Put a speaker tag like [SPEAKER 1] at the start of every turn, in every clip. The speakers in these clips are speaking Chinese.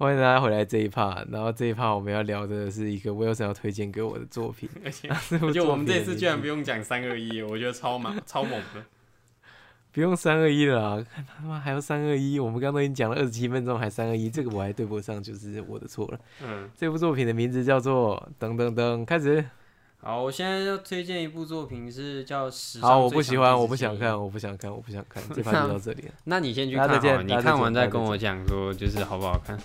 [SPEAKER 1] 欢迎大家回来这一趴。然后这一趴我们要聊的是一个 Wilson 要推荐给我的作品，
[SPEAKER 2] 而且
[SPEAKER 1] 这部
[SPEAKER 2] 我觉得我们这次居然不用讲三二一，我觉得超猛 超猛的。
[SPEAKER 1] 不用三二一了啊！看他妈还要三二一，我们刚刚都已经讲了二十七分钟，还三二一，这个我还对不上，就是我的错了。
[SPEAKER 2] 嗯，
[SPEAKER 1] 这部作品的名字叫做噔噔噔，开始。
[SPEAKER 2] 好，我现在要推荐一部作品是叫《史上
[SPEAKER 1] 好，我不喜欢，我不想看，我不想看，我不想看，这趴就到这里了。
[SPEAKER 2] 那你先去看好了，你看完
[SPEAKER 1] 再
[SPEAKER 2] 跟我讲说就是好不好看。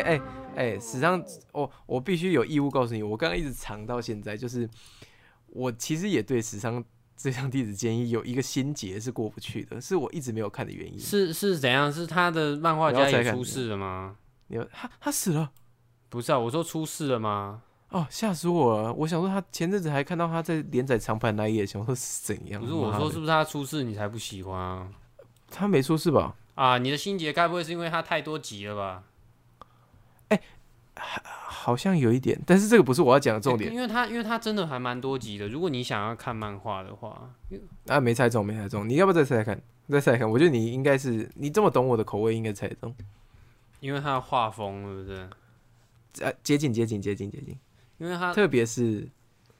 [SPEAKER 1] 哎哎哎，史上我我必须有义务告诉你，我刚刚一直藏到现在，就是我其实也对史上这项弟子建议有一个心结是过不去的，是我一直没有看的原因。
[SPEAKER 2] 是是怎样？是他的漫画家也出事了吗？
[SPEAKER 1] 你有他他死了
[SPEAKER 2] 不是啊，我说出事了吗？
[SPEAKER 1] 哦，吓死我了！我想说他前阵子还看到他在连载长盘那一页，想说是怎样？
[SPEAKER 2] 不是我说是不是他出事你才不喜欢啊？
[SPEAKER 1] 他没出事吧？
[SPEAKER 2] 啊，你的心结该不会是因为他太多集了吧？
[SPEAKER 1] 好像有一点，但是这个不是我要讲的重点
[SPEAKER 2] 因为它因为它真的还蛮多集的。如果你想要看漫画的话，
[SPEAKER 1] 啊！没猜中，没猜中，你要不要再猜猜看？再猜猜看，我觉得你应该是你这么懂我的口味，应该猜得中。
[SPEAKER 2] 因为它的画风是不对？
[SPEAKER 1] 啊，接近，接近，接近，接近。
[SPEAKER 2] 因为它
[SPEAKER 1] 特别是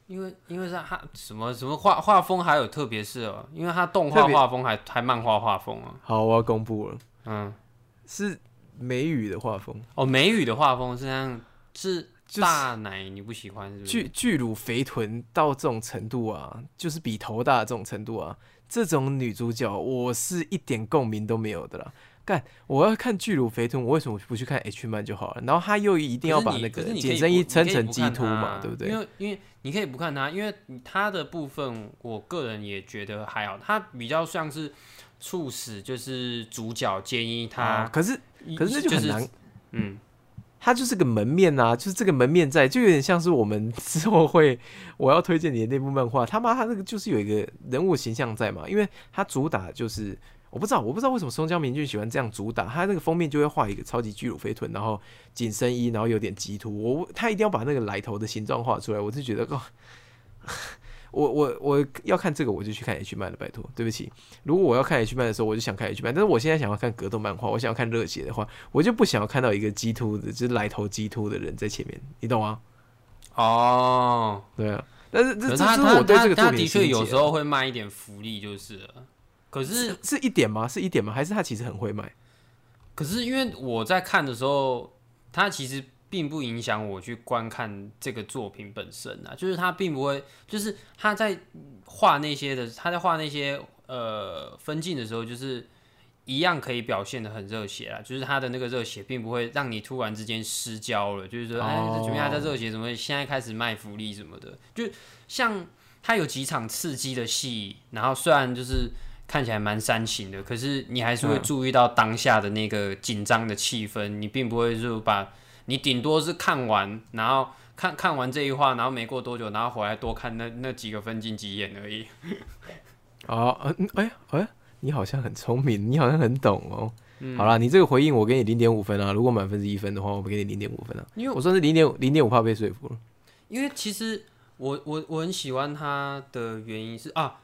[SPEAKER 2] 因为因为是他什么什么画画风还有特别是哦，因为他动画画风还还漫画画风啊。
[SPEAKER 1] 好，我要公布了，
[SPEAKER 2] 嗯，
[SPEAKER 1] 是美语的画风，
[SPEAKER 2] 哦，美语的画风是这样，是大奶你不喜欢是不是？
[SPEAKER 1] 巨巨乳肥臀到这种程度啊，就是比头大这种程度啊，这种女主角我是一点共鸣都没有的啦。干，我要看巨乳肥臀，我为什么不去看 H 漫就好了？然后他又一定要把那个
[SPEAKER 2] 可是你
[SPEAKER 1] 紧身衣撑成
[SPEAKER 2] 基
[SPEAKER 1] 鸡突嘛，对不对？
[SPEAKER 2] 因为因为你可以不看他，因为他的部分，我个人也觉得还好，他比较像是促使就是主角建议他
[SPEAKER 1] 啊，可是可是那就很难，
[SPEAKER 2] 是嗯，
[SPEAKER 1] 它就是个门面啊，就是这个门面在，就有点像是我们之后会我要推荐你的那部漫画，他妈他那个就是有一个人物形象在嘛，因为他主打就是我不知道我不知道为什么松江明俊喜欢这样主打，他那个封面就会画一个超级巨乳肥臀，然后紧身衣，然后有点鸡突，我他一定要把那个来头的形状画出来，我就觉得哦。我我我要看这个，我就去看 H 漫了，拜托，对不起。如果我要看 H 漫的时候，我就想看 H 漫，但是我现在想要看格斗漫画，我想要看热血的话，我就不想要看到一个鸡突的，就是来头鸡突的人在前面，你懂吗？
[SPEAKER 2] 哦，
[SPEAKER 1] 对啊，但是这这
[SPEAKER 2] 可是他他
[SPEAKER 1] 这是我对这个作品心结
[SPEAKER 2] 确有时
[SPEAKER 1] 啊
[SPEAKER 2] 候会卖一点福利就是了，可是
[SPEAKER 1] 是是一点吗？是一点吗？还是他其实很会卖？
[SPEAKER 2] 可是因为我在看的时候，他其实并不影响我去观看这个作品本身啊，就是他并不会，就是他在画那些的，他在画那些呃分镜的时候，就是一样可以表现的很热血啊，就是他的那个热血并不会让你突然之间失焦了，就是说，哎，这前面还在热血，怎么现在开始卖福利什么的？就像他有几场刺激的戏，然后虽然就是。看起来蛮煽情的，可是你还是会
[SPEAKER 1] 嗯
[SPEAKER 2] 注意到当下的那个紧张的气氛，你并不会就把，你顶多是看完，然后看看完这一话，然后没过多久，然后回来多看那那几个分镜几眼而已。
[SPEAKER 1] 哦，嗯，哎哎，你好像很聪明，你好像很懂哦。
[SPEAKER 2] 嗯
[SPEAKER 1] 好啦，你这个回应我给你零点五分啊，如果满分是一分的话，我给你零点五分啊。
[SPEAKER 2] 因为
[SPEAKER 1] 我算是零点零点五，怕被说服了。
[SPEAKER 2] 因为其实我我我很喜欢他的原因是啊，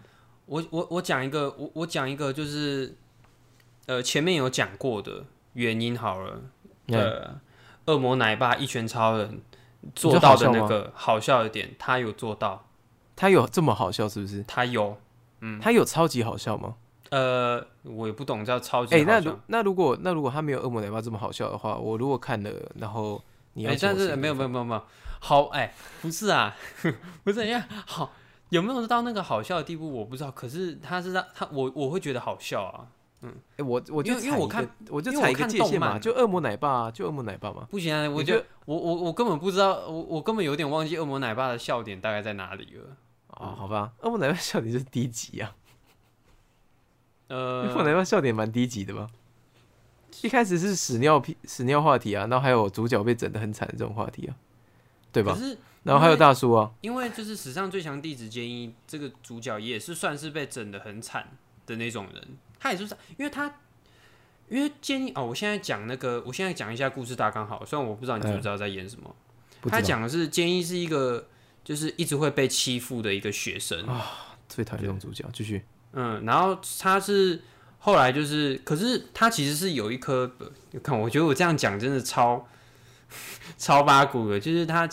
[SPEAKER 2] 我我我讲一个，我我讲一个就是，呃，前面有讲过的原因好了，呃，恶魔奶爸一拳超人做到的那个好笑的点，他有做到，
[SPEAKER 1] 他有这么好笑是不是？
[SPEAKER 2] 他有，嗯。
[SPEAKER 1] 他有超级好笑吗？
[SPEAKER 2] 呃，我也不懂叫超级
[SPEAKER 1] 哎、
[SPEAKER 2] 好笑，
[SPEAKER 1] 那如那如果那如果他没有恶魔奶爸这么好笑的话，我如果看了，然后你要
[SPEAKER 2] 但是没有没有没有没有，好哎、不是啊，不是，因为好有没有到那个好笑的地步我不知道，可是他是让他我我会觉得好笑啊，
[SPEAKER 1] 哎、我我就
[SPEAKER 2] 因为我看我
[SPEAKER 1] 我就踩一个界限嘛，
[SPEAKER 2] 漫
[SPEAKER 1] 就恶魔奶爸、啊，就恶魔奶爸嘛。
[SPEAKER 2] 不行啊，我
[SPEAKER 1] 你
[SPEAKER 2] 觉得我我我根本不知道，我我根本有点忘记恶魔奶爸的笑点大概在哪里了。
[SPEAKER 1] 哦，好吧，恶魔奶爸笑点就是低级啊，呃 恶魔
[SPEAKER 2] 呃，
[SPEAKER 1] 奶爸笑点蛮低级的吧？一开始是屎尿屁屎尿话题啊，然后还有主角被整的很惨的这种话题啊，对吧？然后还有大叔啊，
[SPEAKER 2] 因为就是史上最强弟子建议这个主角也是算是被整的很惨的那种人，他也是因为他因为建议哦，我现在讲那个，我现在讲一下故事大纲好了，虽然我不知道你知不知道在演什么。他讲的是建议是一个就是一直会被欺负的一个学生啊，
[SPEAKER 1] 最讨厌这种主角，继续。
[SPEAKER 2] 嗯，然后他是后来就是，可是他其实是有一颗，呃看我觉得我这样讲真的超 超八股的，就是他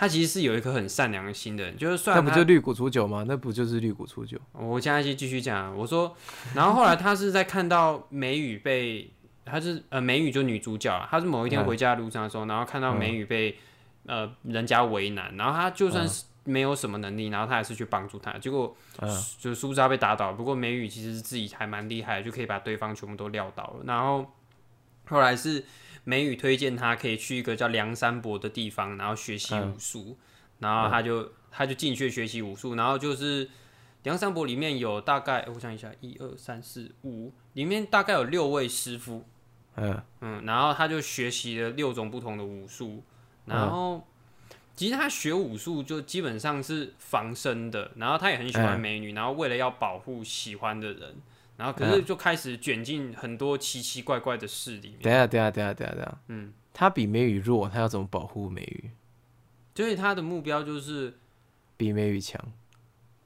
[SPEAKER 2] 他其实是有一颗很善良的心的人，就是虽然他
[SPEAKER 1] 那不就绿谷初九吗？那不就是绿谷初九？
[SPEAKER 2] 我现在就继续讲，我说，然后后来他是在看到美雨被，他是呃美雨就女主角啊，他是某一天
[SPEAKER 1] 嗯
[SPEAKER 2] 回家的路上的时候，然后看到美雨被、呃人家为难，然后他就算是没有什么能力，然后他还是去帮助他，结果、
[SPEAKER 1] 嗯
[SPEAKER 2] 就苏扎被打倒，不过美雨其实是自己还蛮厉害，就可以把对方全部都撂倒了，然后后来是美雨推荐他可以去一个叫梁山伯的地方，然后学习武术，然后他就、他就进去学习武术，然后就是。梁山伯里面有大概，我想一下，一二三四五，里面大概有六位师傅，
[SPEAKER 1] 嗯，
[SPEAKER 2] 嗯，然后他就学习了六种不同的武术，然后、其实他学武术就基本上是防身的，然后他也很喜欢
[SPEAKER 1] 嗯。
[SPEAKER 2] 美女，然后为了要保护喜欢的人，然后可是就开始卷进很多奇奇怪怪的事里面，
[SPEAKER 1] 等一下，等一下，等一下，等下，等下。
[SPEAKER 2] 嗯，
[SPEAKER 1] 他比美羽弱，他要怎么保护美羽？
[SPEAKER 2] 所以他的目标就是，
[SPEAKER 1] 比美羽强。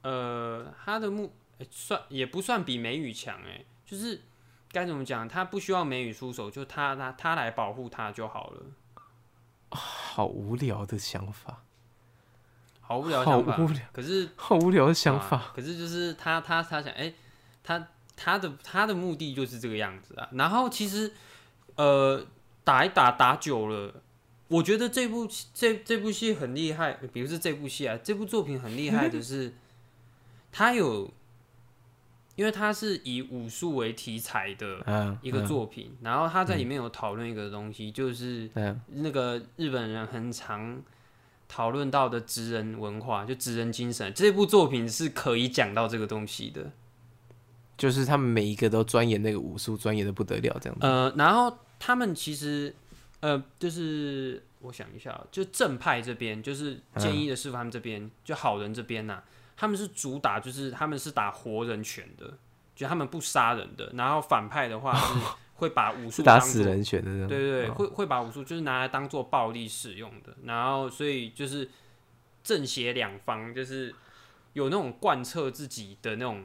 [SPEAKER 2] 呃，他的目、诶算也不算比美女强，哎，就是该怎么讲，他不需要美女出手，就他他他来保护他就好了。
[SPEAKER 1] 好无聊的想法，
[SPEAKER 2] 好无聊
[SPEAKER 1] 好
[SPEAKER 2] 想法，
[SPEAKER 1] 无聊，
[SPEAKER 2] 可是
[SPEAKER 1] 好无聊的想
[SPEAKER 2] 啊
[SPEAKER 1] 法。
[SPEAKER 2] 可是就是他他他想，哎、他他的他的目的就是这个样子啊。然后其实呃打一打打久了，我觉得这部这这部戏很厉害，比如是这部戏啊，这部作品很厉害的是，他有。因为他是以武术为题材的
[SPEAKER 1] 嗯，
[SPEAKER 2] 一个
[SPEAKER 1] 嗯，
[SPEAKER 2] 作品，然后他在里面有讨论一个东西，就是
[SPEAKER 1] 嗯，
[SPEAKER 2] 那个日本人很常讨论到的职人文化，就职人精神。这部作品是可以讲到这个东西的。
[SPEAKER 1] 就是他们每一个都钻研那个武术，钻研的不得了，这样子。
[SPEAKER 2] 呃，然后他们其实呃，就是我想一下哦，就正派这边，就是建议的师傅他们这边，就好人这边呐、他们是主打就是他们是打活人拳的，就他们不杀人的。然后反派的话 是会把武术
[SPEAKER 1] 是打死人拳的。
[SPEAKER 2] 对对对，
[SPEAKER 1] 哦
[SPEAKER 2] 会会把武术就是拿来当做暴力使用的，然后所以就是正邪两方就是有那种贯彻自己的那种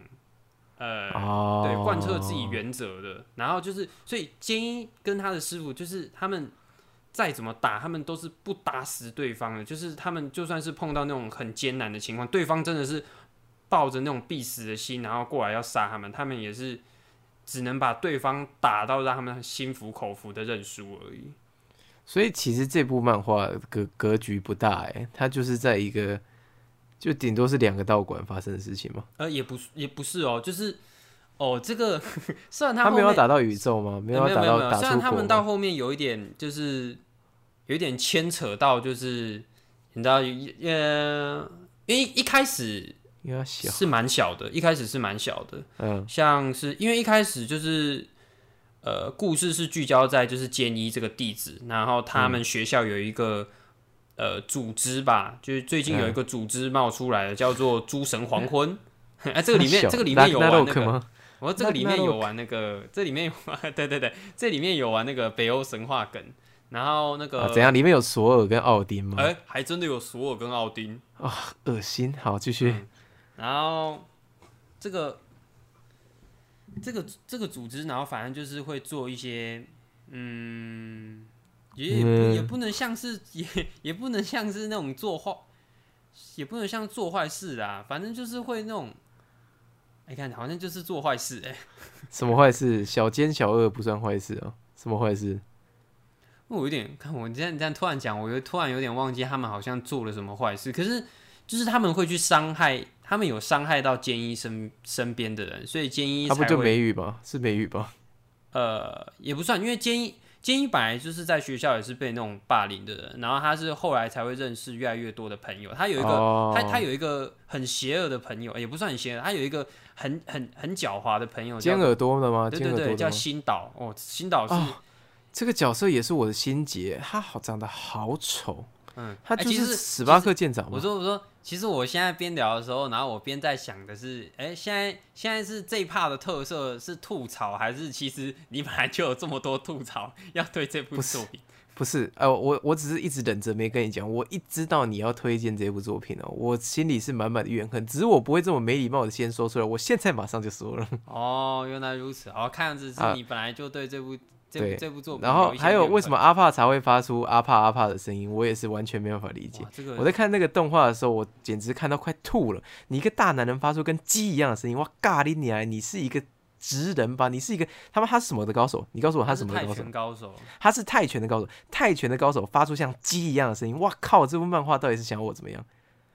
[SPEAKER 2] 呃、
[SPEAKER 1] 哦，
[SPEAKER 2] 对贯彻自己原则的，然后就是所以坚一跟他的师傅就是他们再怎么打，他们都是不打死对方的，就是他们就算是碰到那种很艰难的情况，对方真的是抱着那种必死的心，然后过来要杀他们，他们也是只能把对方打到让他们心服口服的认输而已。
[SPEAKER 1] 所以其实这部漫画格格局不大哎，它就是在一个就顶多是两个道馆发生的事情嘛。
[SPEAKER 2] 呃，也不是也不是哦，就是哦，这个虽然
[SPEAKER 1] 他没有打到宇宙吗？没
[SPEAKER 2] 没
[SPEAKER 1] 有要打到
[SPEAKER 2] 有没有没有，虽然他们到？后面有一点就是有一点牵扯到，就是你知道，呃，因为一开始
[SPEAKER 1] 因为小，
[SPEAKER 2] 是蛮小的，一开始是蛮小的，
[SPEAKER 1] 嗯
[SPEAKER 2] 像是因为一开始就是呃，故事是聚焦在就是坚一这个弟子，然后他们学校有一个、呃组织吧，就是最近有一个组织冒出来了，叫做诸神黄昏。哎、这个里面这个里面有玩那个，
[SPEAKER 1] 吗？
[SPEAKER 2] 我说这个里面有玩那个，这里面有玩，对对对，这里面有玩那个北欧神话梗，然后那个
[SPEAKER 1] 啊，怎样？里面有索尔跟奥丁吗？
[SPEAKER 2] 哎、还真的有索尔跟奥丁啊，
[SPEAKER 1] 恶心。好，继续。
[SPEAKER 2] 然后这个这个这个组织，然后反正就是会做一些，嗯，也也不、
[SPEAKER 1] 嗯
[SPEAKER 2] 也不能像是也也不能像是那种做坏，也不能像做坏事啦，反正就是会那种，哎、看好像就是做坏事哎、
[SPEAKER 1] 什么坏事？小奸小恶不算坏事哦。什么坏事？
[SPEAKER 2] 我有点看我这样这样突然讲，我又突然有点忘记他们好像做了什么坏事，可是就是他们会去伤害，他们有伤害到坚一身身边的人，所以坚一
[SPEAKER 1] 他不就美语吧？是美语吧？
[SPEAKER 2] 呃也不算，因为坚一坚一本来就是在学校也是被那种霸凌的人，然后他是后来才会认识越来越多的朋友，他有一个、
[SPEAKER 1] 哦
[SPEAKER 2] 他他有一个很邪恶的朋友，也不算很邪恶，他有一个很很很狡猾的朋友，
[SPEAKER 1] 尖耳朵的吗？
[SPEAKER 2] 对对对，叫？新岛哦，新岛是、
[SPEAKER 1] 哦这个角色也是我的心结，他好长得好丑，
[SPEAKER 2] 嗯，
[SPEAKER 1] 他就
[SPEAKER 2] 哎其实
[SPEAKER 1] 是史巴克舰长嘛。
[SPEAKER 2] 我说我说其实我现在边聊的时候，然后我边在想的是，哎、现在现在是这一趴的特色是吐槽，还是其实你本来就有这么多吐槽要对这部作品？
[SPEAKER 1] 不是，呃，我我只是一直忍着没跟你讲，我一知道你要推荐这部作品哦，我心里是满满的怨恨，只是我不会这么没礼貌的先说出来，我现在马上就说了。
[SPEAKER 2] 哦，原来如此。哦，看样子是
[SPEAKER 1] 啊
[SPEAKER 2] 你本来就对这部、这
[SPEAKER 1] 对
[SPEAKER 2] 这部作品
[SPEAKER 1] 然后还有为什么阿帕才会发出阿帕阿帕的声音，我也是完全没办法理解。
[SPEAKER 2] 这个
[SPEAKER 1] 我在看那个动画的时候，我简直看到快吐了。你一个大男人发出跟鸡一样的声音，哇咖喱你你你是一个直人吧？你是一个他妈他是什么的高手？你告诉我他什么的高手
[SPEAKER 2] 泰拳？高手，
[SPEAKER 1] 他是泰拳的高手，泰拳的高手发出像鸡一样的声音，哇靠！这部漫画到底是想我怎么样？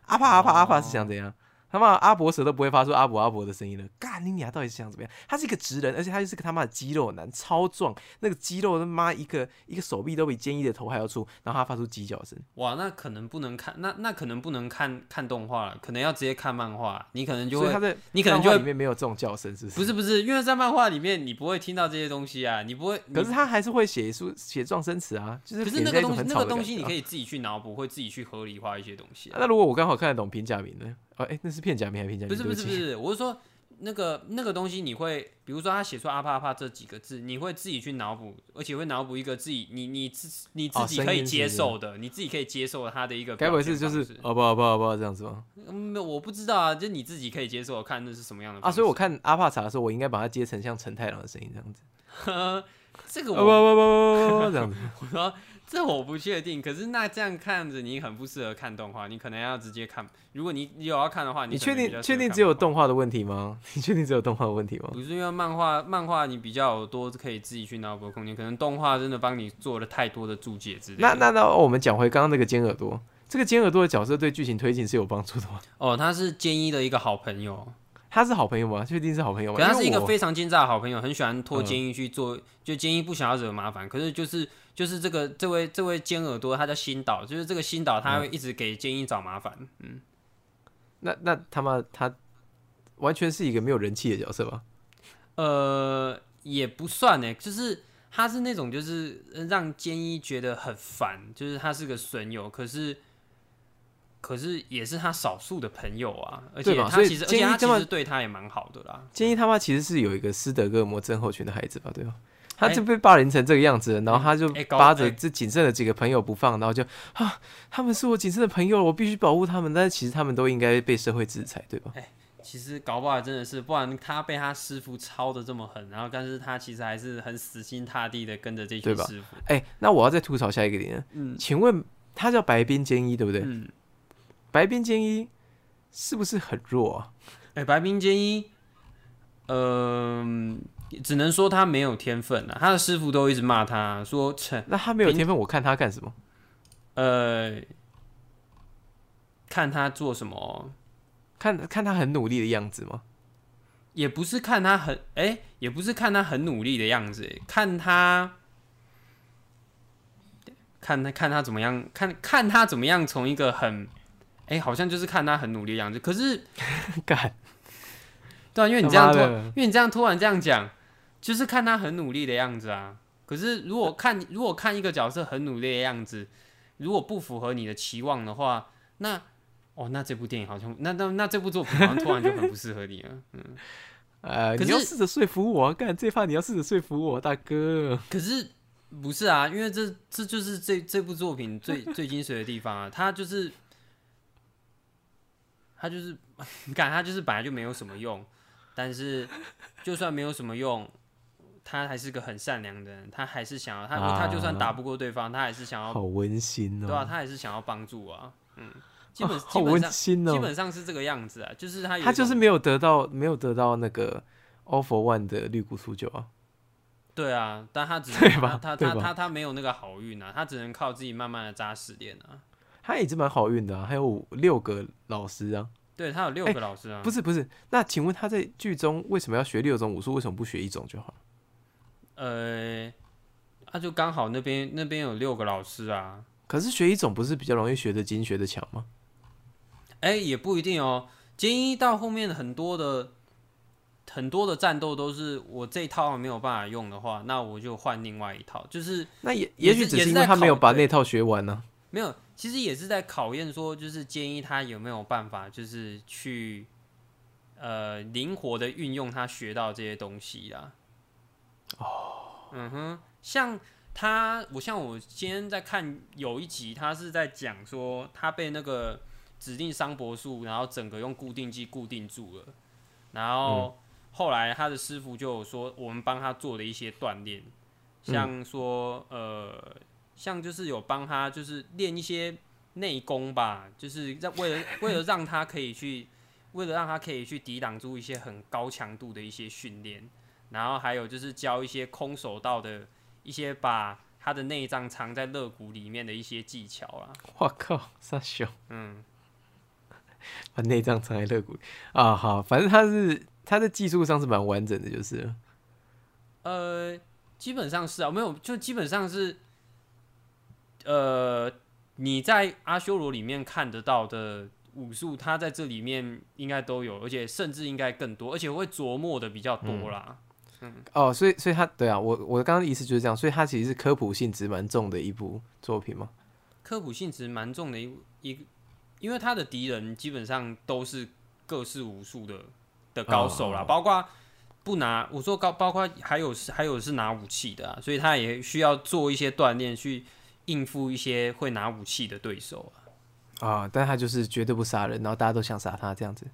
[SPEAKER 1] 阿帕阿帕阿帕是想怎样？他妈阿伯蛇都不会发出阿伯阿伯的声音了，干你娘！到底是想怎么样？他是一个直人，而且他就是个他妈的肌肉男，超壮，那个肌肉他妈一个一个手臂都比坚毅的头还要粗，然后他发出鸡叫声。
[SPEAKER 2] 哇，那可能不能看，那那可能不能看看动画了，可能要直接看漫画，你可能就会，
[SPEAKER 1] 他在
[SPEAKER 2] 你可能就
[SPEAKER 1] 里面没有这种叫声，是不是？
[SPEAKER 2] 不是不是，因为在漫画里面你不会听到这些东西啊，你不会，
[SPEAKER 1] 可是他还是会写出写状声词啊，就是
[SPEAKER 2] 可是那个东西，那个东西你可以自己去脑补，会自己去合理化一些东西、啊。
[SPEAKER 1] 那如果我刚好看得懂平假名呢？哦，哎、那是片假名还是片假名？
[SPEAKER 2] 不是不是不是，我是说那个那个东西，你会比如说他写出阿帕阿帕这几个字，你会自己去脑补，而且会脑补一个自己你你自你自己可以接受的，你自己可以接受他的一个
[SPEAKER 1] 该
[SPEAKER 2] 表
[SPEAKER 1] 不会是就是
[SPEAKER 2] 现方式
[SPEAKER 1] 哦不好不不这样子吗？
[SPEAKER 2] 嗯，我不知道啊，就你自己可以接受，看那是什么样的
[SPEAKER 1] 啊，所以我看阿帕查的时候，我应该把它接成像陈太郎的声音这样子。
[SPEAKER 2] 这个
[SPEAKER 1] 啊不
[SPEAKER 2] 我
[SPEAKER 1] 不不不不这样子。
[SPEAKER 2] 我说这我不确定，可是那这样看着你很不适合看动画，你可能要直接看。如果你你有要看的话，
[SPEAKER 1] 你确定确定？只有动画的问题吗？你确定只有动画的问题吗？
[SPEAKER 2] 不是因为漫画漫画你比较多可以自己去脑补的空间，可能动画真的帮你做了太多的注解之类的。
[SPEAKER 1] 那那那我们讲回刚刚那个尖耳朵，这个尖耳朵的角色对剧情推进是有帮助的吗？
[SPEAKER 2] 哦，他是坚一的一个好朋友，
[SPEAKER 1] 他是好朋友吗？确定是好朋友吗？
[SPEAKER 2] 可他是一个非常奸诈的好朋友，很喜欢拖监狱去做，就坚一不想要惹麻烦，可是就是就是这个这位这位尖耳朵，他叫新岛，就是这个新岛他会一直给坚一找麻烦。嗯，
[SPEAKER 1] 那那他妈他完全是一个没有人气的角色吧？
[SPEAKER 2] 呃，也不算呢，就是他是那种就是让坚一觉得很烦，就是他是个损友，可是。可是也是他少数的朋友啊，而且他其实，而且他其实对他也蛮好的啦。
[SPEAKER 1] 建议他妈其实是有一个斯德哥尔摩症候群的孩子吧，对吧？他
[SPEAKER 2] 哎
[SPEAKER 1] 就被霸凌成这个样子了，然后他就扒着
[SPEAKER 2] 哎
[SPEAKER 1] 这仅剩的几个朋友不放，然后就啊，他们是我仅剩的朋友，我必须保护他们，但是其实他们都应该被社会制裁，对吧？
[SPEAKER 2] 哎其实搞不好真的是，不然他被他师傅操的这么狠，然后但是他其实还是很死心塌地的跟着这群师傅。
[SPEAKER 1] 哎、那我要再吐槽下一个点，
[SPEAKER 2] 嗯
[SPEAKER 1] 请问他叫白边坚一对不对？
[SPEAKER 2] 嗯，
[SPEAKER 1] 白边坚一是不是很弱啊？
[SPEAKER 2] 哎、白边坚一，嗯、只能说他没有天分啊，他的师傅都一直骂他说成
[SPEAKER 1] 那他没有天分，我看他干什么？
[SPEAKER 2] 呃，看他做什么，
[SPEAKER 1] 看看他很努力的样子吗？
[SPEAKER 2] 也不是看他很哎、也不是看他很努力的样子，哎看他。看他看他怎么样，看看他怎么样从一个很，哎、好像就是看他很努力的样子。可是
[SPEAKER 1] 干，
[SPEAKER 2] 对啊，因为你这样因为你这样突然这样讲，就是看他很努力的样子啊。可是如果看如果看一个角色很努力的样子，如果不符合你的期望的话，那哦，那这部电影好像那那那这部作品好像突然就很不适合你了。
[SPEAKER 1] 呃，
[SPEAKER 2] 可是
[SPEAKER 1] 你要试着说服我啊，干这怕你要试着说服我，大哥。
[SPEAKER 2] 可是不是啊，因为这这就是这这部作品最最精髓的地方啊，它就是他就是 你看他就是本来就没有什么用，但是就算没有什么用，他还是个很善良的人，他还是想要他、他就算打不过对方，他还是想要
[SPEAKER 1] 好温馨哦，
[SPEAKER 2] 对啊，他还是想要帮助啊，嗯，基本、
[SPEAKER 1] 好温馨哦。
[SPEAKER 2] 基本上是这个样子啊，就是他
[SPEAKER 1] 他就是没有得到没有得到那个 offer One 的绿谷出酒啊。
[SPEAKER 2] 对啊，但他只能
[SPEAKER 1] 对吧
[SPEAKER 2] 他他他他没有那个好运啊，他只能靠自己慢慢的扎实练啊。
[SPEAKER 1] 他也是蛮好运的啊，还有六个老师啊。
[SPEAKER 2] 对他有六
[SPEAKER 1] 哎
[SPEAKER 2] 个老师啊，
[SPEAKER 1] 不是不是，那请问他在剧中为什么要学六种武术？为什么不学一种就好？
[SPEAKER 2] 呃，啊就刚好那边那边有六个老师啊，
[SPEAKER 1] 可是学一种不是比较容易学的精、学的强吗？
[SPEAKER 2] 哎、也不一定哦。精一到后面很多的很多的战斗都是我这一套没有办法用的话，那我就换另外一套，就是
[SPEAKER 1] 那也
[SPEAKER 2] 也
[SPEAKER 1] 许只
[SPEAKER 2] 是
[SPEAKER 1] 因为他没有把那套学完呢、
[SPEAKER 2] 没有，其实也是在考验说，就是建议他有没有办法，就是去呃灵活的运用他学到这些东西啦。哦，嗯哼，像他，我像我今天在看有一集，他是在讲说他被那个指定桑博术，然后整个用固定剂固定住了，然后后来他的师傅就有说，我们帮他做了一些锻炼，像说呃。像就是有帮他，就是练一些内功吧，就是让为了 为了让他可以去，为了让他可以去抵挡住一些很高强度的一些训练，然后还有就是教一些空手道的一些把他的内脏藏在肋骨里面的一些技巧啊。
[SPEAKER 1] 我靠，傻熊，嗯，把内脏藏在肋骨啊，好，反正他是他的技术上是蛮完整的，就是，
[SPEAKER 2] 呃，基本上是啊，没有，就基本上是。呃，你在阿修罗里面看得到的武术，它在这里面应该都有，而且甚至应该更多，而且会琢磨的比较多啦。
[SPEAKER 1] 嗯，哦，所以，所以他对啊，我我刚刚的意思就是这样，所以他其实是科普性质蛮重的一部作品嘛。
[SPEAKER 2] 科普性质蛮重的一一，因为他的敌人基本上都是各式武术的的高手啦，包括不拿我说高，包括还有是还有是拿武器的，啊，所以他也需要做一些锻炼去。应付一些会拿武器的对手
[SPEAKER 1] 啊，啊，但他就是绝对不杀人，然后大家都想杀他这样子。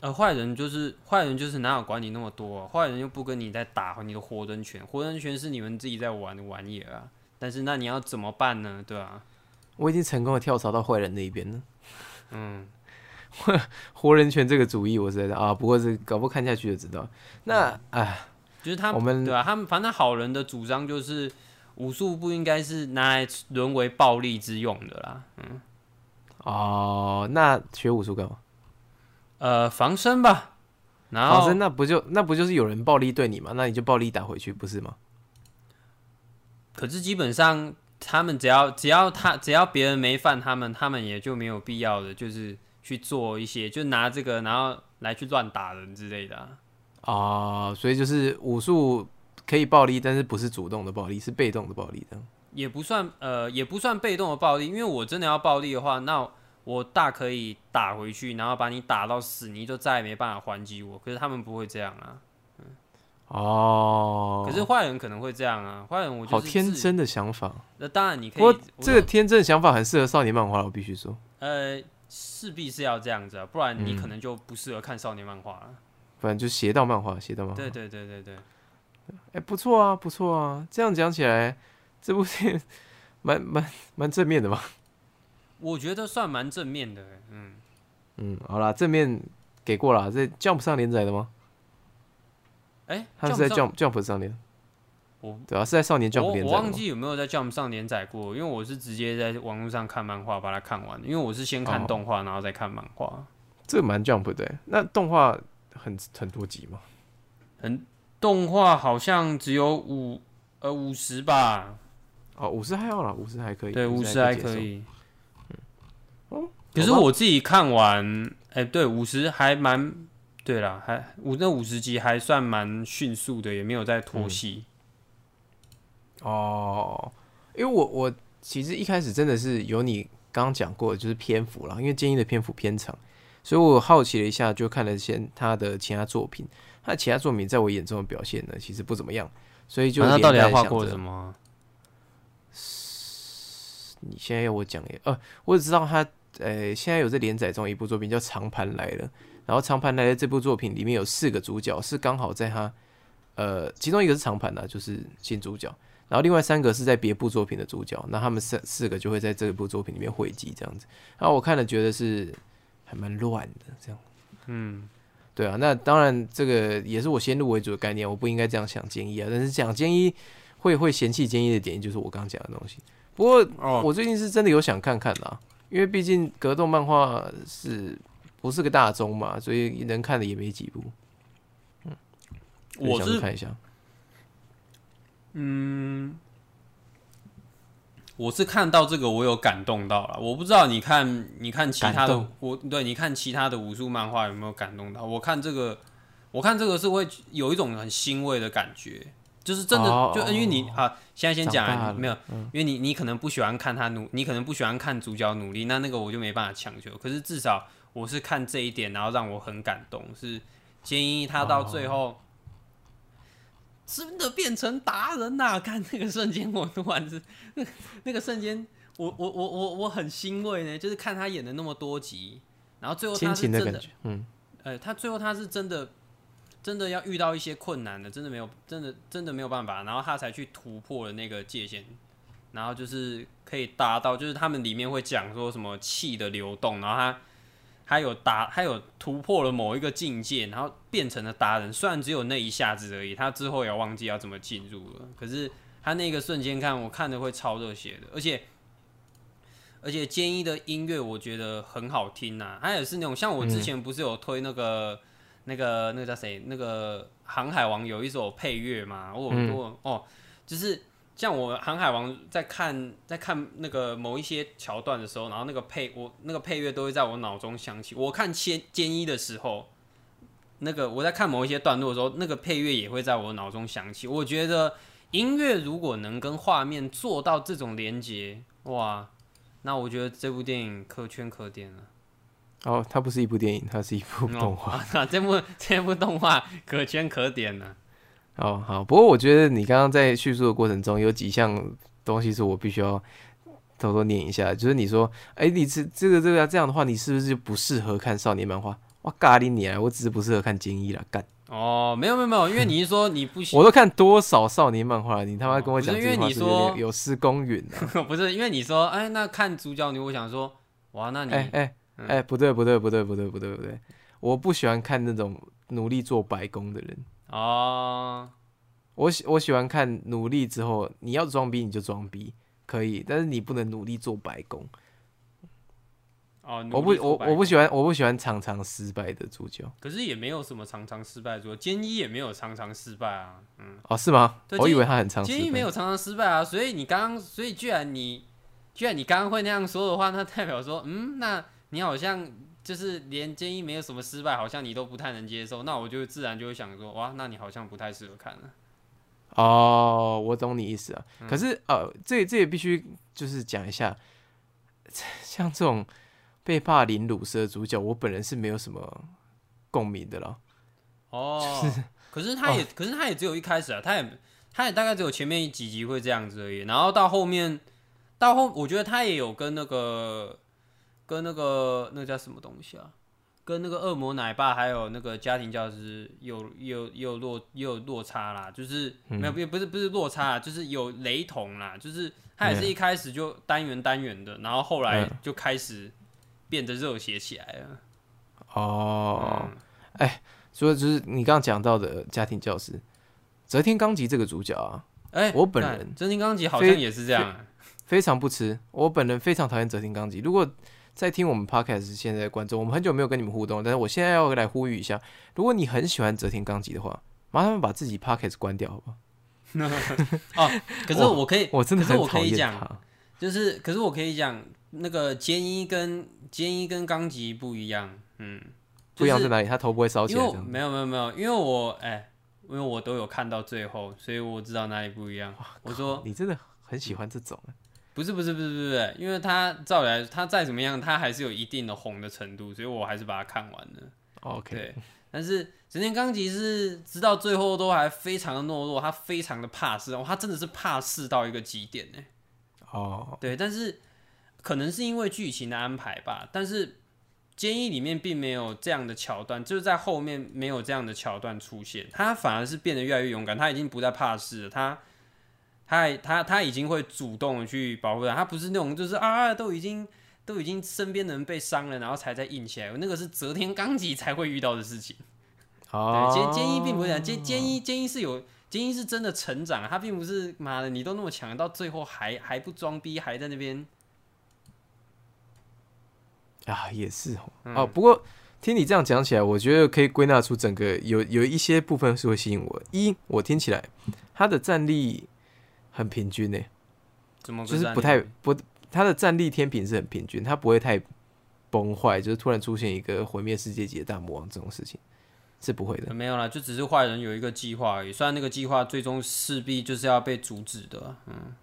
[SPEAKER 2] 呃，坏人就是坏人，就是哪有管你那么多？坏人又不跟你在打你的活人拳，活人拳是你们自己在玩的玩意儿啊。但是那你要怎么办呢？对吧？
[SPEAKER 1] 我已经成功的跳槽到坏人那一边了。嗯，活人拳这个主意我是在啊，不过是搞不看下去就知道。那哎，
[SPEAKER 2] 就是他们对吧？他们反正好人的主张就是。武术不应该是拿来沦为暴力之用的啦，嗯，
[SPEAKER 1] 哦，那学武术干嘛？
[SPEAKER 2] 呃，防身吧。然后
[SPEAKER 1] 防身那不就那不就是有人暴力对你吗？那你就暴力打回去，不是吗？
[SPEAKER 2] 可是基本上他们只要只要他只要别人没犯他们，他们也就没有必要的，就是去做一些就拿这个然后来去乱打人之类的
[SPEAKER 1] 啊。所以就是武术。可以暴力，但是不是主动的暴力，是被动的暴力的。
[SPEAKER 2] 也不算，呃，也不算被动的暴力，因为我真的要暴力的话，那我大可以打回去，然后把你打到死，你就再也没办法还击我。可是他们不会这样啊。
[SPEAKER 1] 哦。
[SPEAKER 2] 可是坏人可能会这样啊，坏人我
[SPEAKER 1] 好天真的想法。
[SPEAKER 2] 那当然你可以。
[SPEAKER 1] 不过这个天真的想法很适合少年漫画，我必须说。
[SPEAKER 2] 呃，势必是要这样子啊，不然你可能就不适合看少年漫画了。
[SPEAKER 1] 不然就邪道漫画，邪道漫画。
[SPEAKER 2] 对对对对对。
[SPEAKER 1] 哎，不错啊，不错啊！这样讲起来，这部片蛮蛮蛮正面的吧。
[SPEAKER 2] 我觉得算蛮正面的，嗯
[SPEAKER 1] 嗯，好啦，正面给过了，这 Jump 上连载的吗？
[SPEAKER 2] 哎，
[SPEAKER 1] 他是在 Jump Jump 上连，
[SPEAKER 2] 我
[SPEAKER 1] 对啊，是在少年 Jump 连
[SPEAKER 2] 载。我忘记有没有在 Jump 上连载过，因为我是直接在网络上看漫画把它看完，因为我是先看动画，然后再看漫画。
[SPEAKER 1] 这个蛮 Jump 的，那动画很很多集吗？
[SPEAKER 2] 很。动画好像只有五呃五十吧，
[SPEAKER 1] 哦五十还好啦，五十还可以，
[SPEAKER 2] 对五十还可以，嗯。哦，可是我自己看完，哎对五十还蛮对啦，还五那五十集还算蛮迅速的，也没有在拖戏。
[SPEAKER 1] 哦，因为我我其实一开始真的是有你刚刚讲过，就是篇幅啦，因为建议的篇幅偏长，所以我好奇了一下，就看了些他的其他作品。他其他作品在我眼中的表现呢，其实不怎么样，所以就他
[SPEAKER 2] 到底还画过什么？
[SPEAKER 1] 你现在要我讲耶？呃，我只知道他，呃，现在有在连载中一部作品叫《长盘来了》，然后《长盘来了》这部作品里面有四个主角，是刚好在他，呃，其中一个是长盘的，就是新主角，然后另外三个是在别部作品的主角，那他们三四个就会在这部作品里面汇集这样子，然后我看了觉得是还蛮乱的这样，嗯。对啊，那当然这个也是我先入为主的概念，我不应该这样想建议啊。但是讲建议会会嫌弃建议的点，就是我刚刚讲的东西。不过我最近是真的有想看看啦，因为毕竟格斗漫画是不是个大宗嘛，所以能看的也没几部。嗯，
[SPEAKER 2] 我是
[SPEAKER 1] 看一下。
[SPEAKER 2] 嗯。我是看到这个，我有感动到了。我不知道你看，你看其他的，我对你看其他的武术漫画有没有感动到？我看这个，我看这个是会有一种很欣慰的感觉。就是真的
[SPEAKER 1] 哦
[SPEAKER 2] 就因为你啊，现在先讲没有，因为你你可能不喜欢看他努，你可能不喜欢看主角努力，那那个我就没办法强求。可是至少我是看这一点，然后让我很感动，是建议他到最后。真的变成达人呐、看那个瞬间，我突然是那 那个瞬间，我我我我我很欣慰呢。就是看他演的那么多集，然后最后
[SPEAKER 1] 亲
[SPEAKER 2] 他是真的
[SPEAKER 1] 嗯，
[SPEAKER 2] 呃，他最后他是真的，真的要遇到一些困难的，真的没有，真的真的没有办法，然后他才去突破了那个界限，然后就是可以达到，就是他们里面会讲说什么气的流动，然后他他有达，他有突破了某一个境界，然后变成了达人，虽然只有那一下子而已，他之后也忘记要怎么进入了，可是他那个瞬间看，我看的会超热血的，而且。而且坚一的音乐我觉得很好听呐、他也是那种像我之前不是有推那个、那个那个叫谁那个航海王有一首配乐嘛，我有我、哦，就是像我航海王在看在看那个某一些桥段的时候，然后那个配我那个配乐都会在我脑中响起。我看千坚一的时候，那个我在看某一些段落的时候，那个配乐也会在我脑中响起。我觉得音乐如果能跟画面做到这种连接，哇！那我觉得这部电影可圈可点了。
[SPEAKER 1] 哦，它不是一部电影，它是一部动画。
[SPEAKER 2] 啊，这部这部动画可圈可点了。
[SPEAKER 1] 哦，好，不过我觉得你刚刚在叙述的过程中，有几项东西是我必须要偷偷念一下，就是你说，哎、你这这个这个这样的话，你是不是就不适合看少年漫画？哇，咖喱你啊！我只是不适合看金一了，干！
[SPEAKER 2] 哦，没有没有没有，因为你是说你不喜，
[SPEAKER 1] 我都看多少少年漫画了，你他妈跟我讲
[SPEAKER 2] 哦因为你说
[SPEAKER 1] 有失公允啊？
[SPEAKER 2] 不是因为你说，哎，那看主角女，我想说，哇，那你
[SPEAKER 1] 哎哎
[SPEAKER 2] 嗯
[SPEAKER 1] 哎，不对不对不对不对不对不对，我不喜欢看那种努力做白工的人。
[SPEAKER 2] 哦，
[SPEAKER 1] 我喜我喜欢看努力之后，你要装逼你就装逼，可以，但是你不能努力做白工。
[SPEAKER 2] 哦，
[SPEAKER 1] 我不我我不喜欢我不喜欢常常失败的主角。
[SPEAKER 2] 可是也没有什么常常失败的主角，坚一也没有常常失败啊，嗯，
[SPEAKER 1] 哦，是吗？我以为他很常失败。
[SPEAKER 2] 坚一没有常常失败啊，所以你刚刚，所以居然你居然你刚刚会那样说的话，那代表说，嗯，那你好像就是连建议没有什么失败，好像你都不太能接受，那我就自然就会想说，哇，那你好像不太适合看了。
[SPEAKER 1] 哦，我懂你意思啊。
[SPEAKER 2] 嗯
[SPEAKER 1] 可是呃，这这也必须就是讲一下，像这种被霸凌辱舌的主角，我本人是没有什么共鸣的了。
[SPEAKER 2] 哦，可是他也，可是他也只有一开始啊，他也他也大概只有前面几集会这样子而已，然后到后面到后，我觉得他也有跟那个跟那个那个叫什么东西啊，跟那个恶魔奶爸还有那个家庭教师有有有落也有落差啦，就是、没有不不是不是落差啦，就是有雷同啦，就是他也是一开始就单元单元的，然后后来
[SPEAKER 1] 嗯
[SPEAKER 2] 就开始变得热血起来了。
[SPEAKER 1] 哦，
[SPEAKER 2] 哎
[SPEAKER 1] 所以就是你刚刚讲到的家庭教师泽天刚吉这个主角啊，
[SPEAKER 2] 哎、
[SPEAKER 1] 我本人
[SPEAKER 2] 看真金刚吉好像也是这样、啊。
[SPEAKER 1] 非常不吃。我本人非常讨厌泽天刚吉。如果在听我们 podcast 现在的观众，我们很久没有跟你们互动，但是我现在要来呼吁一下，如果你很喜欢泽田纲吉的话，麻烦把自己 podcast 关掉，好不好？
[SPEAKER 2] 哦，可是我可以，
[SPEAKER 1] 我真的
[SPEAKER 2] 可是我可
[SPEAKER 1] 很讨厌
[SPEAKER 2] 以讲，
[SPEAKER 1] 他。
[SPEAKER 2] 就是，可是我可以讲，那个坚一跟坚一跟纲吉不一样，嗯，就是
[SPEAKER 1] 不一样在哪里？他头不会烧起来这样。
[SPEAKER 2] 因为我没有没有没有，因为我哎、因为我都有看到最后，所以我知道哪里不一样。我说
[SPEAKER 1] 你真的很喜欢这种啊，
[SPEAKER 2] 不是不是不是不是，因为他照理来，他再怎么样，他还是有一定的红的程度，所以我还是把它看完了。
[SPEAKER 1] OK，
[SPEAKER 2] 对，但是神田刚吉是直到最后都还非常的懦弱，他非常的怕事，哦他真的是怕事到一个极点呢。
[SPEAKER 1] 哦，
[SPEAKER 2] 对，但是可能是因为剧情的安排吧，但是监狱里面并没有这样的桥段，就是在后面没有这样的桥段出现，他反而是变得越来越勇敢，他已经不再怕事了，他。他他他已经会主动去保护他，他不是那种就是啊都已经都已经身边的人被伤了，然后才在硬起来，那个是泽天刚吉才会遇到的事情。
[SPEAKER 1] 哦
[SPEAKER 2] 对，，坚坚一并不是这样，坚坚一坚一是有坚一是真的成长，他并不是妈的你都那么强，到最后还还不装逼，还在那边
[SPEAKER 1] 啊，也是哦。不过听你这样讲起来，我觉得可以归纳出整个有有一些部分是会吸引我的。一，我听起来他的战力很平均呢，
[SPEAKER 2] 怎么个
[SPEAKER 1] 就是不太不，他的战力天平是很平均，他不会太崩坏，就是突然出现一个毁灭世界级的大魔王这种事情。是不会的。
[SPEAKER 2] 没有啦，就只是坏人有一个计划而已。虽然那个计划最终势必就是要被阻止的，嗯，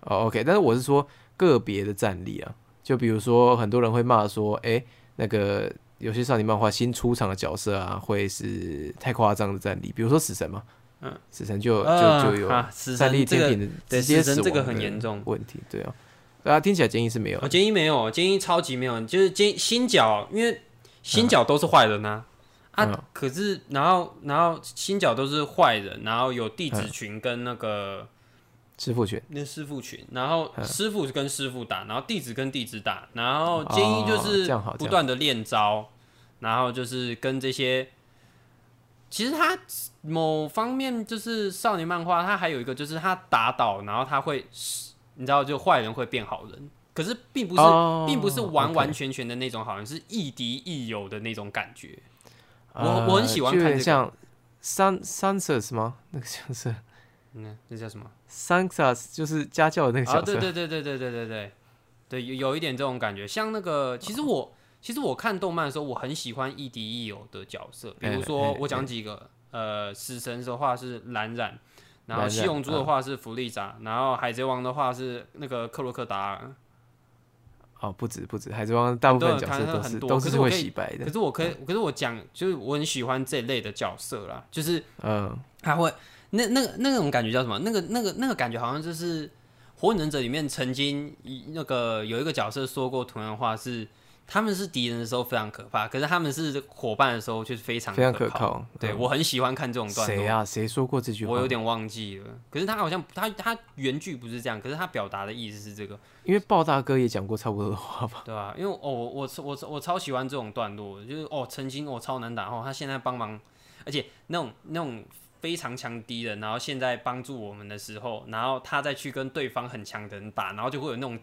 [SPEAKER 1] 哦，OK，但是我是说个别的战力啊，就比如说很多人会骂说，哎、那个有些少年漫画新出场的角色啊，会是太夸张的战力，比如说死神嘛，
[SPEAKER 2] 嗯，
[SPEAKER 1] 死神就就
[SPEAKER 2] 啊
[SPEAKER 1] 就有
[SPEAKER 2] 啊死
[SPEAKER 1] 战力
[SPEAKER 2] 神这个
[SPEAKER 1] 天平的
[SPEAKER 2] 对
[SPEAKER 1] 直接
[SPEAKER 2] 死神这个很严重。
[SPEAKER 1] 问题，对啊，对啊，听起来建议是没有
[SPEAKER 2] 我，建议没有，建议超级没有，就是建新角，因为新角都是坏人呐、啊，
[SPEAKER 1] 嗯。
[SPEAKER 2] 可是然后然后新角都是坏人，然后有弟子群跟那个。
[SPEAKER 1] 师傅群，
[SPEAKER 2] 那师傅群，然后
[SPEAKER 1] 嗯。
[SPEAKER 2] 师傅跟师傅打，然后弟子跟弟子打，然后建议就
[SPEAKER 1] 哦
[SPEAKER 2] 是不断的练招，然后就是跟这些，其实他某方面就是少年漫画，他还有一个就是他打倒，然后他会，你知道就坏人会变好人，可是并不是、
[SPEAKER 1] 哦
[SPEAKER 2] 并不是完完全全的那种好人，是亦敌亦友的那种感觉。我
[SPEAKER 1] 呃
[SPEAKER 2] 我很喜欢看
[SPEAKER 1] 像 Sun Sunsets 吗？那个像是
[SPEAKER 2] 嗯，那叫什么
[SPEAKER 1] ？Sunsets，就是家教的那个
[SPEAKER 2] 啊，
[SPEAKER 1] 角色，
[SPEAKER 2] 对对对对对对对对，对有有一点这种感觉，像那个，其实我其实我看动漫的时候，我很喜欢亦敌亦友的角色，比如说我讲几个，呃，死神的话是蓝染，然后七龙珠的话是弗利扎，然后海贼王的话是那个克洛克达尔，
[SPEAKER 1] 哦，不止不止，海贼王大部分角色都是都是会洗白的。
[SPEAKER 2] 可，是我可以，可是我讲就是我很喜欢这类的角色啦，就是
[SPEAKER 1] 嗯，
[SPEAKER 2] 他会那那个那种感觉叫什么？那个那个那个感觉好像就是《火影忍者》里面曾经一那个有一个角色说过同样的话是，他们是敌人的时候非常可怕，可是他们是伙伴的时候却是非常
[SPEAKER 1] 非常
[SPEAKER 2] 可
[SPEAKER 1] 可靠。
[SPEAKER 2] 对、
[SPEAKER 1] 嗯
[SPEAKER 2] 我很喜欢看这种段落。
[SPEAKER 1] 谁啊？谁说过这句话？
[SPEAKER 2] 我有点忘记了，可是他好像他他原句不是这样，可是他表达的意思是这个，
[SPEAKER 1] 因为鲍大哥也讲过差不多的话吧？
[SPEAKER 2] 对吧、因为哦，我我我我超喜欢这种段落，就是哦，曾经我、超难打，哦，他现在帮忙，而且那种那种非常强敌人，然后现在帮助我们的时候，然后他再去跟对方很强的人打，然后就会有那种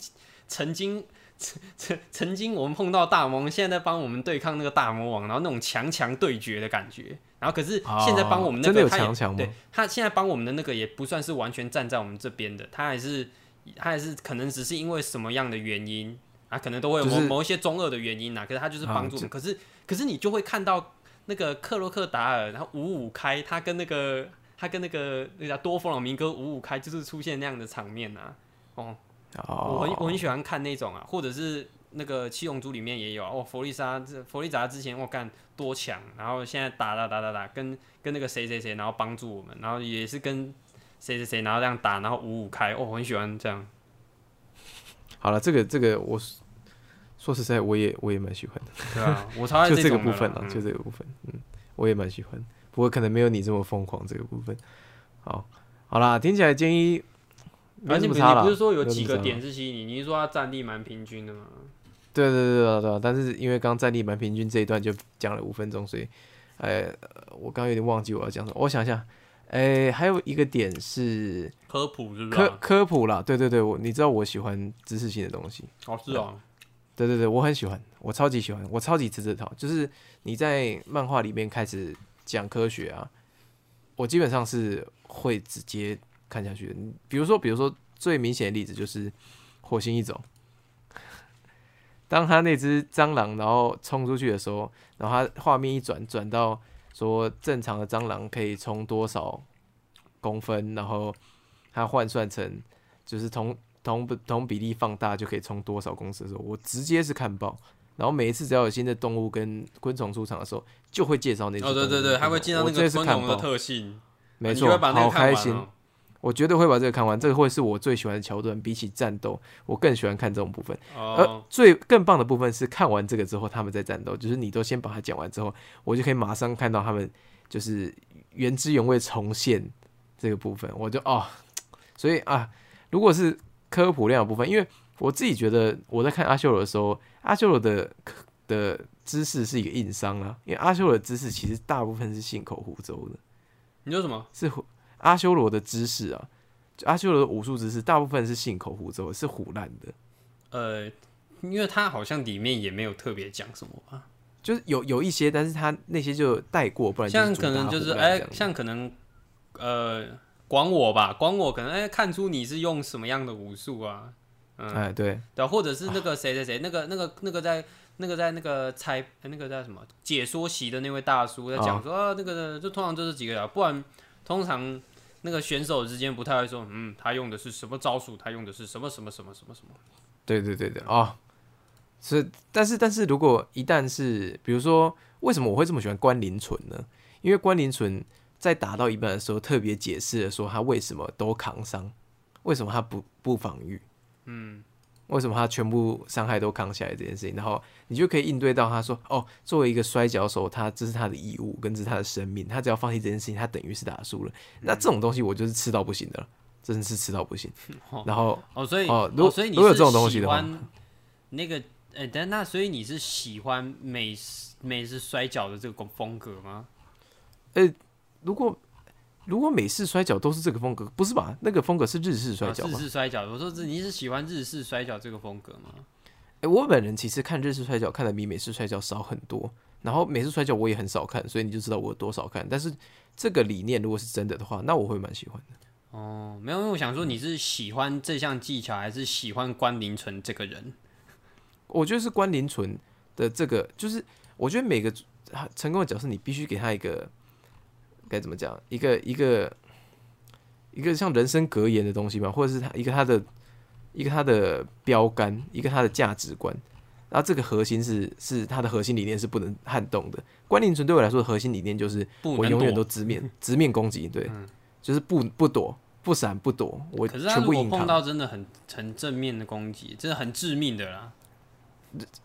[SPEAKER 2] 曾经曾 曾曾经我们碰到大魔王，现在在帮我们对抗那个大魔王，然后那种强强对决的感觉。然后可是现在帮我们那
[SPEAKER 1] 哦真的有
[SPEAKER 2] 个他也
[SPEAKER 1] 强强吗
[SPEAKER 2] 对他现在帮我们的那个也不算是完全站在我们这边的，他还是他还是可能只是因为什么样的原因啊，可能都会有某、
[SPEAKER 1] 就是
[SPEAKER 2] 某一些中二的原因呐、可是他就是帮助我们。
[SPEAKER 1] 啊
[SPEAKER 2] 可是可是你就会看到那个克洛克达尔，然后五五开，他跟那个他跟那个那个叫多弗朗明哥五五开，就是出现那样的场面啊。哦，
[SPEAKER 1] 哦，
[SPEAKER 2] 我很我很喜欢看那种啊，或者是那个七龙珠里面也有啊。哦，弗利萨这弗利扎之前我干多强，然后现在打打打打打，跟跟那个谁谁谁，然后帮助我们，然后也是跟谁谁谁，然后这样打，然后五五开。哦，我很喜欢这样。
[SPEAKER 1] 好了，这个这个我说实在，我也我也蛮喜欢的，
[SPEAKER 2] 对啊，我超 爱
[SPEAKER 1] 就这个部分啊，就这个部分，嗯，我也蛮喜欢，不过可能没有你这么疯狂这个部分。好，好啦，听起来建议没
[SPEAKER 2] 而且你
[SPEAKER 1] 什么差啦
[SPEAKER 2] 不是说有几个点是吸引你？你是说它战力蛮平均的吗？
[SPEAKER 1] 对对对对对，但是因为刚战力蛮平均这一段就讲了五分钟，所以，呃，我刚刚有点忘记我要讲什么。我想一下，诶，还有一个点是
[SPEAKER 2] 科普是不是
[SPEAKER 1] 科
[SPEAKER 2] 啊？
[SPEAKER 1] 科普啦，对对对，我你知道我喜欢知识性的东西，
[SPEAKER 2] 哦，是哦，
[SPEAKER 1] 对对对，我很喜欢，我超级喜欢，我超级吃这套。就是你在漫画里面开始讲科学啊，我基本上是会直接看下去的。你比如说，比如说最明显的例子就是火星一种，当他那只蟑螂然后冲出去的时候，然后他画面一转，转到说正常的蟑螂可以冲多少公分，然后他换算成就是同同不同比例放大就可以冲多少公尺的时候，我直接是看爆。然后每一次只要有新的动物跟昆虫出场的时候，就会介绍那只
[SPEAKER 2] 哦，对对对，他会介绍那个昆虫的特性，
[SPEAKER 1] 没错好开心。我绝对会把这个看完，这个会是我最喜欢的桥段。比起战斗，我更喜欢看这种部分。而
[SPEAKER 2] 哦，
[SPEAKER 1] 最更棒的部分是看完这个之后，他们在战斗，就是你都先把它讲完之后，我就可以马上看到他们就是原汁原味重现这个部分，我就哦，所以啊，如果是科普量的部分，因为我自己觉得我在看阿修罗的时候，阿修罗的的知识是一个硬伤啊，因为阿修罗的知识其实大部分是信口胡诌的。
[SPEAKER 2] 你说什么？
[SPEAKER 1] 是胡阿修罗的知识啊，阿修罗的武术知识大部分是信口胡诌，是胡乱的。
[SPEAKER 2] 呃，因为他好像里面也没有特别讲什么吧，
[SPEAKER 1] 就是有有一些，但是他那些就带过，不然
[SPEAKER 2] 像可能就是哎、像可能呃，管我吧，管我可能哎、看出你是用什么样的武术啊，嗯，
[SPEAKER 1] 哎对，
[SPEAKER 2] 对啊，或者是那个谁谁谁，那个那个那个在那个在那个猜那个叫什么解说席的那位大叔在讲说，啊，那个就通常就是几个不然通常那个选手之间不太会说，嗯，他用的是什么招数，他用的是什么什么什么什么什么。
[SPEAKER 1] 对对对对，哦，是，但是但是如果一旦是，比如说，为什么我会这么喜欢关林纯呢？因为关林纯在打到一半的时候，特别解释了说他为什么都扛伤，为什么他不不防御，
[SPEAKER 2] 嗯，
[SPEAKER 1] 为什么他全部伤害都扛起来这件事情，然后你就可以应对到他说，哦，作为一个摔跤手，他这是他的义务，跟这是他的生命，他只要放弃这件事情，他等于是打输了。那这种东西我就是吃到不行的了，真的是吃到不行。然后
[SPEAKER 2] 哦，所以
[SPEAKER 1] 哦如果
[SPEAKER 2] 所以你
[SPEAKER 1] 如果有
[SPEAKER 2] 是
[SPEAKER 1] 这种东西的话
[SPEAKER 2] 那个，呃、但那所以你是喜欢美式美式摔跤的这个风格吗？
[SPEAKER 1] 如果如果美式摔跤都是这个风格，不是吧？那个风格是日式摔跤
[SPEAKER 2] 啊、日？式摔跤，我说是你是喜欢日式摔跤这个风格吗？
[SPEAKER 1] 哎、我本人其实看日式摔跤看的比美式摔跤少很多，然后美式摔跤我也很少看，所以你就知道我有多少看。但是这个理念如果是真的的话，那我会蛮喜欢的。
[SPEAKER 2] 哦，没有，因为我想说你是喜欢这项技巧，还是喜欢关林纯这个人？
[SPEAKER 1] 我觉得是关林纯的这个，就是我觉得每个他成功的角色，你必须给他一个该怎么讲，一个一个一个像人生格言的东西吧，或者是他一个他的一个他的标杆，一个他的价值观。然后这个核心是是他的核心理念是不能撼动的。关林纯对我来说的核心理念就是我永远都直面 直面攻击，对，就是不不躲不闪不躲，我全部硬扛，
[SPEAKER 2] 到真的很很正面的攻击，真的很致命的啦。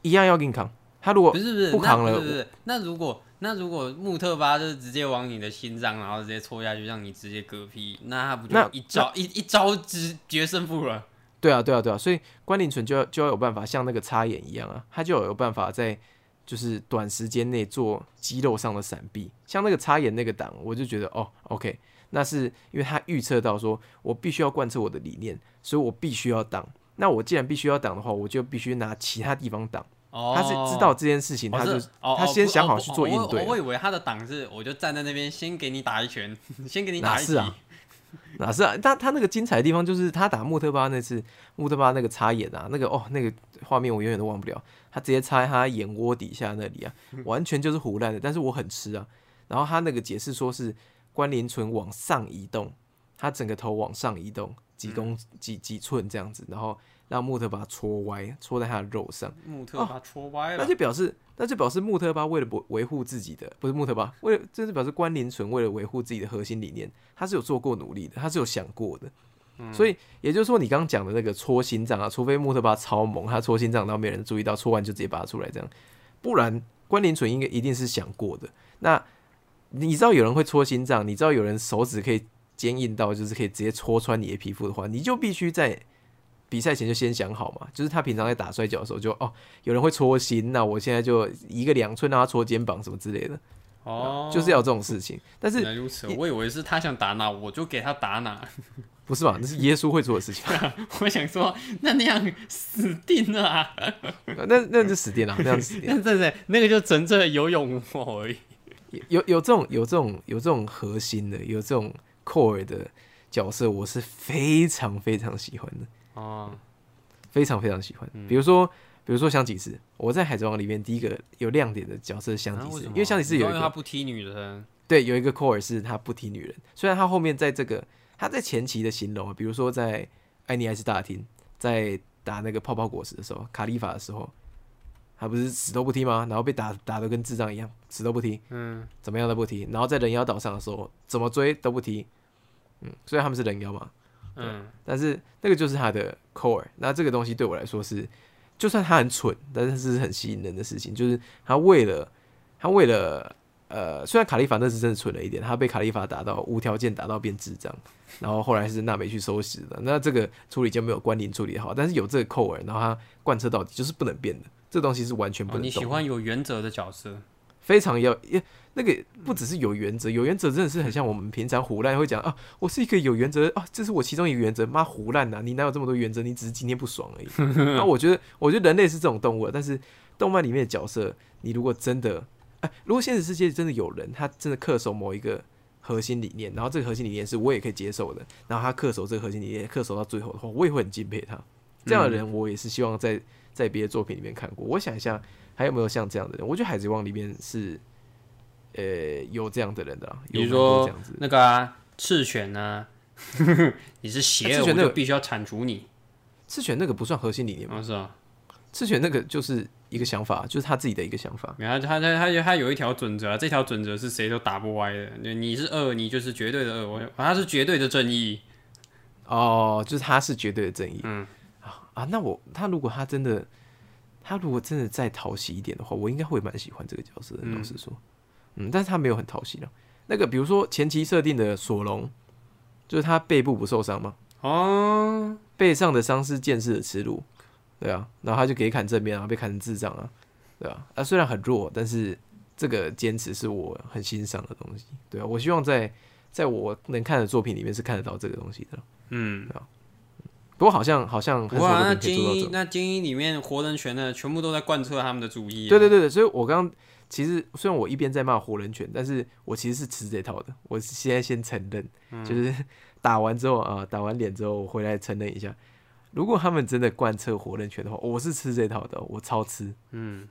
[SPEAKER 1] 一样要硬扛。他如果
[SPEAKER 2] 不是不是
[SPEAKER 1] 不扛了
[SPEAKER 2] 不是不是。那如果那如果穆特巴就是直接往你的心脏，然后直接戳下去，让你直接嗝屁，那他不就
[SPEAKER 1] 那
[SPEAKER 2] 一招一一招之决胜负了？
[SPEAKER 1] 对啊，对啊，对啊，所以关林纯就要就要有办法像那个插眼一样啊，他就要有办法在就是短时间内做肌肉上的闪避。像那个插眼那个档，我就觉得哦，OK，那是因为他预测到说我必须要贯彻我的理念，所以我必须要挡。那我既然必须要挡的话，我就必须拿其他地方挡。
[SPEAKER 2] 哦，
[SPEAKER 1] 他是知道这件事情，
[SPEAKER 2] 哦
[SPEAKER 1] 他就他先想好去做应对
[SPEAKER 2] 我我以为他的挡是，我就站在那边，先给你打一拳，先给你打。
[SPEAKER 1] 哪是啊哪是啊？他他那个精彩的地方就是他打穆特巴那次，穆特巴那个插眼啊，那个哦那个画面我永远都忘不了。他直接插在他眼窝底下那里啊，完全就是胡乱的，但是我很吃啊。然后他那个解释说是关联唇往上移动，他整个头往上移动几公几几寸这样子，然后让穆特巴戳歪，戳在他的肉上。
[SPEAKER 2] 穆特巴戳歪了，
[SPEAKER 1] 那就表示，那就表示穆特巴为了维维护自己的，不是穆特巴，为了这是表示关林纯为了维护自己的核心理念，他是有做过努力的，他是有想过的。所以也就是说，你刚刚讲的那个戳心脏啊，除非穆特巴超猛，他戳心脏，然后没人注意到，戳完就直接拔出来这样，不然关林纯应该一定是想过的。那你知道有人会戳心脏，你知道有人手指可以坚硬到就是可以直接戳穿你的皮肤的话，你就必须在比赛前就先想好嘛。就是他平常在打摔跤的时候就哦，有人会戳心，那我现在就一个两寸让他戳肩膀什么之类的，
[SPEAKER 2] 哦，
[SPEAKER 1] 就是要有这种事情。但是
[SPEAKER 2] 如此，我以为是他想打哪，我就给他打哪。
[SPEAKER 1] 不是吧？那是耶稣会做的事情，
[SPEAKER 2] 我想说，那那样死定了啊！
[SPEAKER 1] 那那就死定了，那样死定了。
[SPEAKER 2] 那真的那个就纯粹的有勇无谋而已。
[SPEAKER 1] 有有这种有这种有这种核心的，有这种 core 的角色，我是非常非常喜欢的，
[SPEAKER 2] 哦，
[SPEAKER 1] 非常非常喜欢。
[SPEAKER 2] 嗯。
[SPEAKER 1] 比如说，比如说香吉士，我在海贼王里面第一个有亮点的角色是香吉士，因为香吉士有一
[SPEAKER 2] 个他不踢女人，
[SPEAKER 1] 对有一个 core 是他不踢女人，虽然他后面在这个他在前期的形容啊，比如说在艾尼埃斯大厅在打那个泡泡果实的时候，卡利法的时候，他不是死都不踢吗？然后被打打的跟智障一样，死都不踢。
[SPEAKER 2] 嗯，
[SPEAKER 1] 怎么样都不踢，然后在人妖岛上的时候怎么追都不踢，嗯，虽然他们是人妖嘛，
[SPEAKER 2] 嗯，
[SPEAKER 1] 但是那个就是他的 core。那这个东西对我来说是，就算他很蠢，但是是很吸引人的事情，就是他为了他为了呃，虽然卡利法那是真的蠢了一点，他被卡利法打到无条件打到变智障，然后后来是娜美去收拾的，那这个处理就没有关联处理好，但是有这个 core，然后他贯彻到底就是不能变的，这东西是完全不
[SPEAKER 2] 哦，你
[SPEAKER 1] 能动的。
[SPEAKER 2] 喜欢有原则的角色，
[SPEAKER 1] 非常要，也那个不只是有原则，有原则真的是很像我们平常胡乱会讲啊，我是一个有原则啊，这是我其中一个原则，妈胡乱呐，你哪有这么多原则？你只是今天不爽而已。那 我觉得，我觉得人类是这种动物啊，但是动漫里面的角色，你如果真的，哎、如果现实世界真的有人，他真的恪守某一个核心理念，然后这个核心理念是我也可以接受的，然后他恪守这个核心理念，恪守到最后的话，我也会很敬佩他。这样的人，我也是希望在在别的作品里面看过。我想一下，还有没有像这样的人？我觉得《海贼王》里面是，呃，有这样的人的啦，
[SPEAKER 2] 比如说。那个啊，赤犬啊，你是邪恶，
[SPEAKER 1] 那个
[SPEAKER 2] 就必须要铲除你。
[SPEAKER 1] 赤犬那个不算核心理念吗？
[SPEAKER 2] 哦，是啊，
[SPEAKER 1] 赤犬那个就是一个想法，就是他自己的一个想法。
[SPEAKER 2] 他他他他他有一条准则啊，这条准则是谁都打不歪的。你你是恶，你就是绝对的恶，我他是绝对的正义。
[SPEAKER 1] 哦，就是他是绝对的正义。
[SPEAKER 2] 嗯
[SPEAKER 1] 啊，那我他如果他真的，他如果真的再讨喜一点的话，我应该会蛮喜欢这个角色老实说，嗯，但是他没有很讨喜了。那个比如说前期设定的索隆，就是他背部不受伤嘛，
[SPEAKER 2] 哦，
[SPEAKER 1] 背上的伤是剑士的耻辱，对啊，然后他就给砍正面啊，被砍成智障啊，对啊，啊虽然很弱，但是这个坚持是我很欣赏的东西，对啊，我希望在在我能看的作品里面是看得到这个东西的。
[SPEAKER 2] 嗯，
[SPEAKER 1] 不过好像好像很少
[SPEAKER 2] 哇，那精。英那精英里面活人权的全部都在贯彻他们的主义、啊。
[SPEAKER 1] 对对对对，所以我刚刚其实虽然我一边在骂活人权，但是我其实是吃这套的。我现在先承认，就是打完之后啊，打完脸之后，我回来承认一下，如果他们真的贯彻活人权的话，我是吃这套的，我超吃。
[SPEAKER 2] 嗯，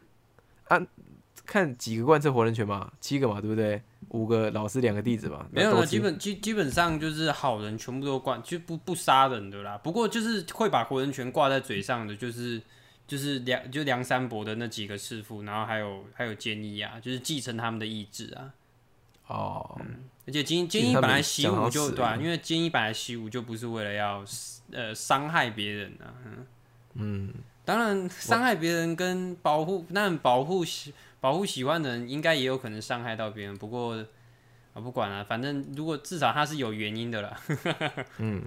[SPEAKER 1] 看几个贯彻活人拳嘛，七个嘛，对不对？五个老师，两个弟子嘛，
[SPEAKER 2] 没有了，基本基基本上就是好人全部都贯，就不不杀人的啦。不过就是会把活人拳挂在嘴上的，就是就是梁就梁山伯的那几个师傅，然后还有还有坚一啊，就是继承他们的意志啊。
[SPEAKER 1] 哦，
[SPEAKER 2] 而且坚坚
[SPEAKER 1] 其实他们
[SPEAKER 2] 一本来习武就对、啊，因为坚一本来习武就不是为了要呃伤害别人啊。
[SPEAKER 1] 嗯，
[SPEAKER 2] 当然，伤害别人跟保护，那保护喜保护喜欢的人，应该也有可能伤害到别人。不过啊，不管了、反正如果至少他是有原因的啦。
[SPEAKER 1] 嗯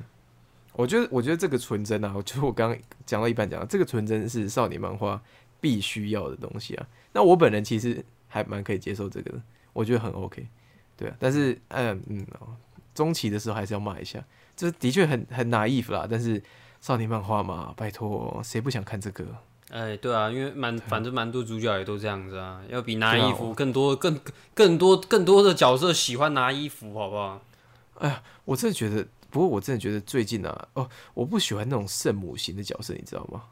[SPEAKER 1] 我觉得我觉得这个纯真啊，我就我刚刚讲到一半讲到，这个纯真是少年漫画必须要的东西啊。那我本人其实还蛮可以接受这个的，我觉得很 OK。对啊，但是嗯嗯，中期的时候还是要骂一下，这的确很很 naive 啦。但是少年漫画嘛，拜托，谁不想看这个？
[SPEAKER 2] 哎，对啊，因为蛮反正蛮多主角也都这样子啊，要比拿衣服更多、更更多、更多的角色喜欢拿衣服，好不好？
[SPEAKER 1] 哎呀我真的觉得，不过我真的觉得最近啊，哦，我不喜欢那种圣母型的角色，你知道吗？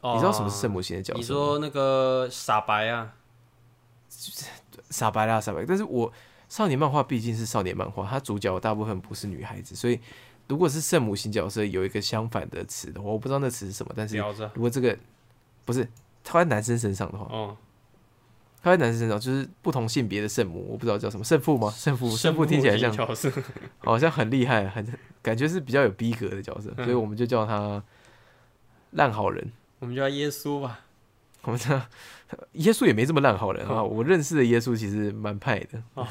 [SPEAKER 2] 哦
[SPEAKER 1] 你知道什么是圣母型的角色？
[SPEAKER 2] 你说那个傻白啊？
[SPEAKER 1] 傻白啦，傻白。但是我少年漫画毕竟是少年漫画，它主角大部分不是女孩子，所以如果是圣母型角色有一个相反的词的话，我不知道那词是什么。但是如果这个不是套在男生身上的话，
[SPEAKER 2] 哦，
[SPEAKER 1] 套在男生身上就是不同性别的圣母，我不知道叫什么圣父吗？圣父，圣父听起来像
[SPEAKER 2] 角色，
[SPEAKER 1] 好像很厉害，很感觉是比较有逼格的角色，所以我们就叫他烂好人。
[SPEAKER 2] 我们叫耶稣吧。
[SPEAKER 1] 我们这 耶稣也没这么烂好人啊，我认识的耶稣其实蛮派的。
[SPEAKER 2] 哦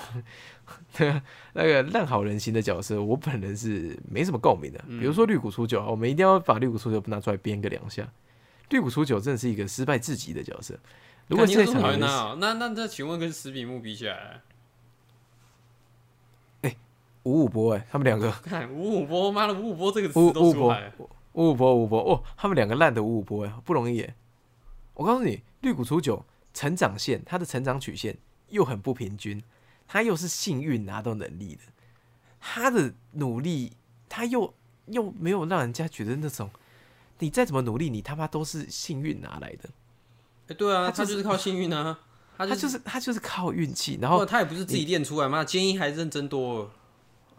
[SPEAKER 1] 那个烂好人型的角色，我本人是没什么共鸣的。比如说绿谷出久，我们一定要把绿谷出久拿出来编个两下。绿谷出久真的是一个失败至极的角色。如果
[SPEAKER 2] 你有什么讨
[SPEAKER 1] 现在想人
[SPEAKER 2] 厌他哦那那那，请问跟石比木比起来，哎
[SPEAKER 1] 五五波哎，他们两个
[SPEAKER 2] 看五五波，妈的五五波这个词都出来。
[SPEAKER 1] 五五波五五波哦，他们两个烂的五五波哎，不容易哎。我告诉你，绿谷出久成长线，他的成长曲线又很不平均，他又是幸运拿到能力的，他的努力他又又没有让人家觉得那种你再怎么努力，你他妈都是幸运拿来的。
[SPEAKER 2] 哎，对啊，
[SPEAKER 1] 他就是
[SPEAKER 2] 他就是靠幸运啊，他
[SPEAKER 1] 他
[SPEAKER 2] 就
[SPEAKER 1] 就是他就是靠运气，然后
[SPEAKER 2] 他也不是自己练出来嘛，坚一还认真多了。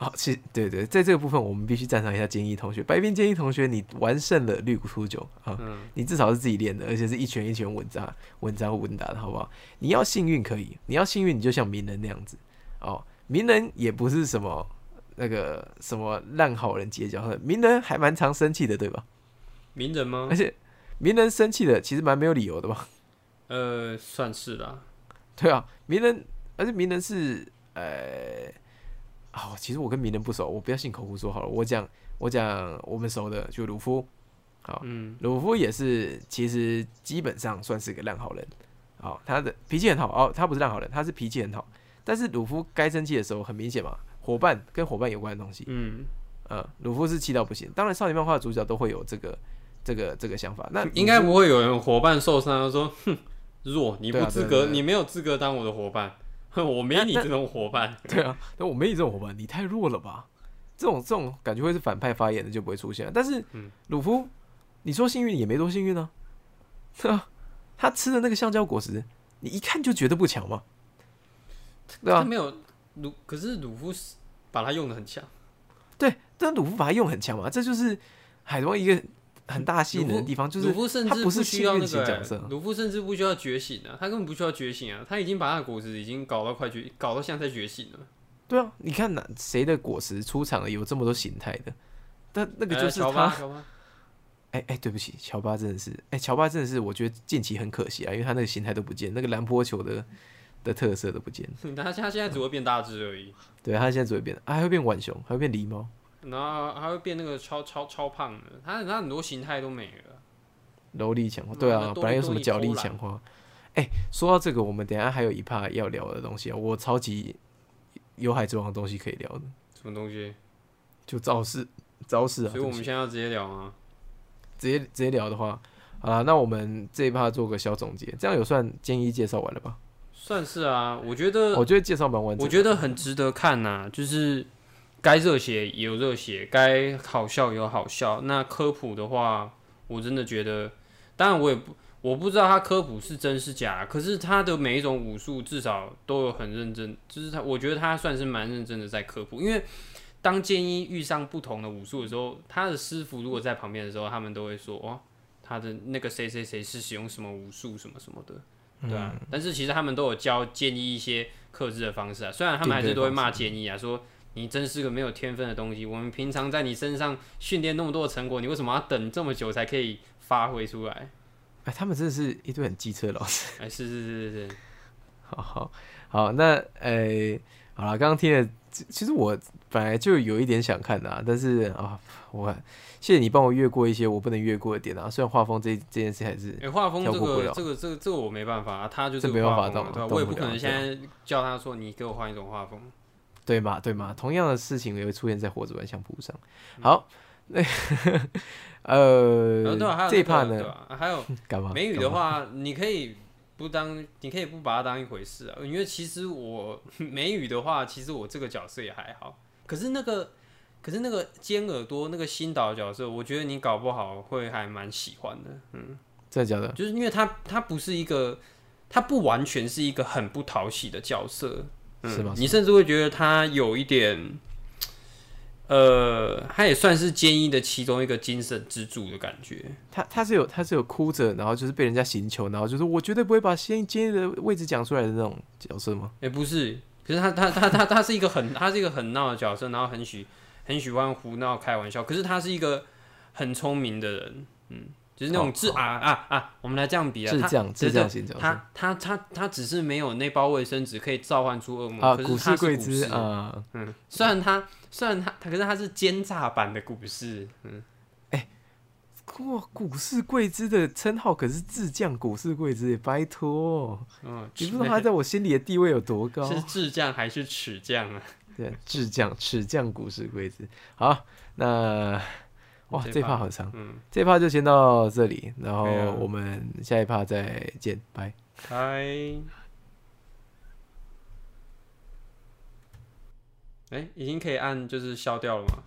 [SPEAKER 1] 好，其实对对，在这个部分我们必须赞赏一下坚一同学，白冰坚一同学，你完胜了绿谷初九啊，
[SPEAKER 2] 嗯，
[SPEAKER 1] 你至少是自己练的，而且是一拳一拳稳扎稳扎稳打的，好不好？你要幸运可以，你要幸运，你就像鸣人那样子哦。鸣人也不是什么那个什么烂好人结交，鸣人还蛮常生气的，对吧？
[SPEAKER 2] 名人吗
[SPEAKER 1] 而？且名人生气的其实蛮没有理由的吧？
[SPEAKER 2] 呃，算是啦。
[SPEAKER 1] 对啊，名人，而且名人是呃，好、其实我跟名人不熟，我不要信口胡说好了，我讲我讲我们熟的就鲁夫，好，
[SPEAKER 2] 嗯，
[SPEAKER 1] 鲁夫也是其实基本上算是个烂好人，好，他的脾气很好，哦，他不是烂好人，他是脾气很好，但是鲁夫该生气的时候很明显嘛，伙伴跟伙伴有关的东西，
[SPEAKER 2] 嗯，
[SPEAKER 1] 呃，鲁夫是气到不行，当然少年漫画的主角都会有这个这个这个想法，那
[SPEAKER 2] 应该不会有人伙伴受伤，说哼弱，你不资格，你没有资格当我的伙伴，哼，我没你这种伙伴。
[SPEAKER 1] 对啊，但我没你这种伙伴，你太弱了吧？这种这种感觉会是反派发言的就不会出现。但是
[SPEAKER 2] 嗯
[SPEAKER 1] 鲁夫，你说幸运也没多幸运啊，他吃的那个橡胶果实，你一看就觉得不强嘛，对吧？
[SPEAKER 2] 他没有鲁，可是鲁夫是把他用的很强。
[SPEAKER 1] 对，但鲁夫把它用很强嘛，这就是海贼王一个很大吸引人的地方，就是他不是
[SPEAKER 2] 需要那个、
[SPEAKER 1] 角色
[SPEAKER 2] 鲁夫甚至不需要觉醒啊，他根本不需要觉醒啊，他已经把他的果实已经搞到快觉，搞到像在觉醒了。
[SPEAKER 1] 对啊，你看哪谁的果实出场了有这么多形态的？但那个就是
[SPEAKER 2] 哎乔巴，
[SPEAKER 1] 他，哎哎、对不起，乔巴真的是，哎、乔巴真的是，我觉得近期很可惜啊，因为他那个形态都不见，那个蓝波球的的特色都不见，
[SPEAKER 2] 他他现在只会变大只而已，
[SPEAKER 1] 对他现在只会变，啊还会变浣熊，还会变狸猫，
[SPEAKER 2] 然后还会变那个超超超胖的，他他很多形态都没了。
[SPEAKER 1] 柔力强化，
[SPEAKER 2] 嗯
[SPEAKER 1] 对啊本来有什么脚力强化，哎、说到这个，我们等下还有一趴要聊的东西啊，我超级有海贼王的东西可以聊的，
[SPEAKER 2] 什么东西？
[SPEAKER 1] 就招式，招式啊，
[SPEAKER 2] 所以我们现在要直接聊吗？
[SPEAKER 1] 直接直接聊的话，好啦，那我们这一趴做个小总结，这样有算建议介绍完了吧？
[SPEAKER 2] 算是啊，我觉得
[SPEAKER 1] 我觉得介绍蛮完整的，
[SPEAKER 2] 我觉得很值得看呐、就是该热血也有热血，该好笑有好笑。那科普的话，我真的觉得，当然我也不我不知道他科普是真是假，可是他的每一种武术至少都有很认真，就是他我觉得他算是蛮认真的在科普，因为。当建一遇上不同的武术的时候，他的师傅如果在旁边的时候，他们都会说：“哦，他的那个谁谁谁是使用什么武术什么什么的。”对啊，但是其实他们都有教建议一些克制的方式啊，虽然他们还是都会骂建议啊，说你真是个没有天分的东西，我们平常在你身上训练那么多的成果，你为什么要等这么久才可以发挥出来？
[SPEAKER 1] 哎，他们真的是一堆很机车的老师。
[SPEAKER 2] 哎，是是是是是，
[SPEAKER 1] 好好好，那呃，好了，刚刚听了，其其实我本来就有一点想看的、啊，但是啊，我谢谢你帮我越过一些我不能越过的点啊。虽然画风这这件事还是
[SPEAKER 2] 哎，画风这个这个这个这个我没办法啊，他就是
[SPEAKER 1] 这没办法
[SPEAKER 2] 对我也不可能现在叫他说你给我换一种画风。
[SPEAKER 1] 对嘛对嘛，同样的事情也会出现在火之万相扑上。好，那呃
[SPEAKER 2] 然后对啊，还有
[SPEAKER 1] 这一趴
[SPEAKER 2] 那个对
[SPEAKER 1] 呢，
[SPEAKER 2] 吧？还有
[SPEAKER 1] 干嘛？
[SPEAKER 2] 美语的话，你可以不当，你可以不把它当一回事啊。因为其实我美语的话，其实我这个角色也还好。可是那个，可是那个尖耳朵那个新岛的角色，我觉得你搞不好会还蛮喜欢的。
[SPEAKER 1] 嗯真的假的？
[SPEAKER 2] 就是因为他他不是一个，他不完全是一个很不讨喜的角色，嗯
[SPEAKER 1] 是吗
[SPEAKER 2] 你甚至会觉得他有一点。呃，他也算是坚毅的其中一个精神支柱的感觉。
[SPEAKER 1] 他他是有他是有哭着，然后就是被人家刑求，然后就是我绝对不会把先今天的位置讲出来的那种角色吗？
[SPEAKER 2] 也、不是，可是他他他他他是一个很他是一个很闹的角色，然后很喜很喜欢胡闹开玩笑，可是他是一个很聪明的人，嗯，就是那种智啊啊啊，我们来这样比啊，他
[SPEAKER 1] 智障智障
[SPEAKER 2] 对对
[SPEAKER 1] 型角色
[SPEAKER 2] 他他他他只是没有那包卫生纸可以召唤出恶魔
[SPEAKER 1] 啊，古
[SPEAKER 2] 可是他是古
[SPEAKER 1] 诗贵之啊，
[SPEAKER 2] 嗯，虽然他虽然他他可是他是奸诈版的股市，嗯，哎
[SPEAKER 1] 哇，古市贵之的称号可是智将古市贵之耶，拜托，
[SPEAKER 2] 嗯，
[SPEAKER 1] 你不知道他 在我心里的地位有多高？
[SPEAKER 2] 是智将还是尺将啊？
[SPEAKER 1] 对，智将尺将古市贵之。好，那哇，这趴好长，
[SPEAKER 2] 嗯，
[SPEAKER 1] 这趴就先到这里，然后我们下一趴再见，拜。
[SPEAKER 2] 拜。哎、已经可以按就是消掉了吗？